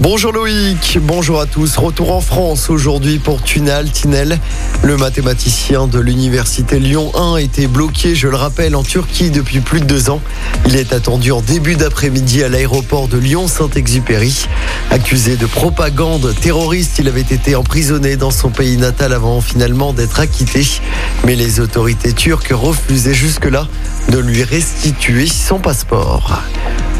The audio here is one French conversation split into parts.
Bonjour Loïc, bonjour à tous. Retour en France aujourd'hui pour Tunal Tinel. Le mathématicien de l'université Lyon 1 était bloqué, je le rappelle, en Turquie depuis plus de deux ans. Il est attendu en début d'après-midi à l'aéroport de Lyon-Saint-Exupéry. Accusé de propagande terroriste, il avait été emprisonné dans son pays natal avant finalement d'être acquitté. Mais les autorités turques refusaient jusque-là de lui restituer son passeport.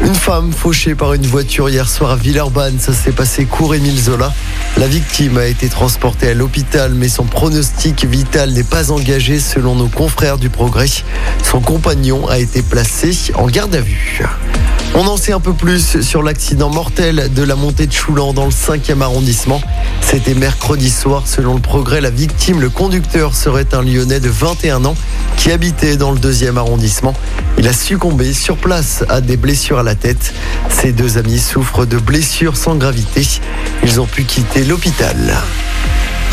Une femme fauchée par une voiture hier soir à Villeurbanne, ça s'est passé court Émile Zola. La victime a été transportée à l'hôpital, mais son pronostic vital n'est pas engagé selon nos confrères du Progrès. Son compagnon a été placé en garde à vue. On en sait un peu plus sur l'accident mortel de la montée de Choulan dans le 5e arrondissement. C'était mercredi soir. Selon le progrès, la victime, le conducteur, serait un Lyonnais de 21 ans qui habitait dans le 2e arrondissement. Il a succombé sur place à des blessures à la tête. Ses deux amis souffrent de blessures sans gravité. Ils ont pu quitter l'hôpital.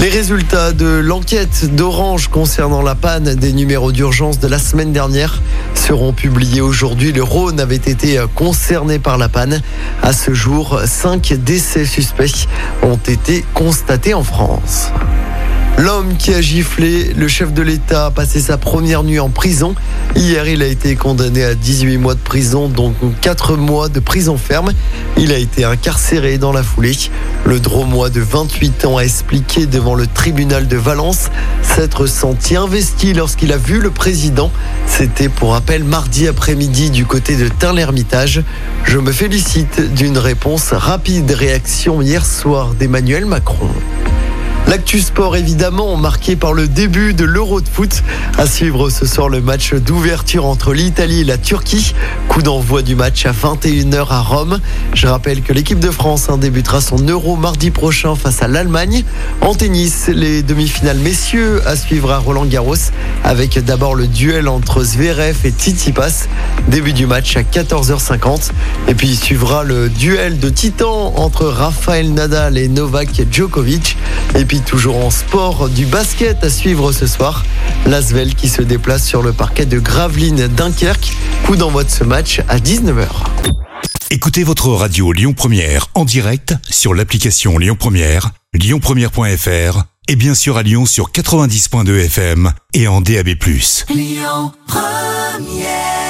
Les résultats de l'enquête d'Orange concernant la panne des numéros d'urgence de la semaine dernière seront publiés aujourd'hui. Le Rhône avait été concerné par la panne. À ce jour, cinq décès suspects ont été constatés en France. L'homme qui a giflé le chef de l'État a passé sa première nuit en prison. Hier, il a été condamné à 18 mois de prison, donc 4 mois de prison ferme. Il a été incarcéré dans la foulée. Le dromois de 28 ans a expliqué devant le tribunal de Valence s'être senti investi lorsqu'il a vu le président. C'était pour rappel mardi après-midi du côté de Tain-l'Hermitage. Je me félicite d'une réponse rapide réaction hier soir d'Emmanuel Macron. L'actu sport évidemment marqué par le début de l'Euro de foot. À suivre ce soir le match d'ouverture entre l'Italie et la Turquie. Coup d'envoi du match à 21h à Rome. Je rappelle que l'équipe de France hein, débutera son Euro mardi prochain face à l'Allemagne. En tennis, les demi-finales messieurs à suivre à Roland Garros avec d'abord le duel entre Zverev et Tsitsipas. Début du match à 14h50. Et puis il suivra le duel de titans entre Rafael Nadal et Novak Djokovic. Et puis toujours en sport, du basket à suivre ce soir. L'Asvel qui se déplace sur le parquet de Gravelines Dunkerque. Coup d'envoi de ce match à 19h. Écoutez votre radio Lyon Première en direct sur l'application Lyon Première, lyonpremière.fr et bien sûr à Lyon sur 90.2 FM et en DAB+. Lyon Première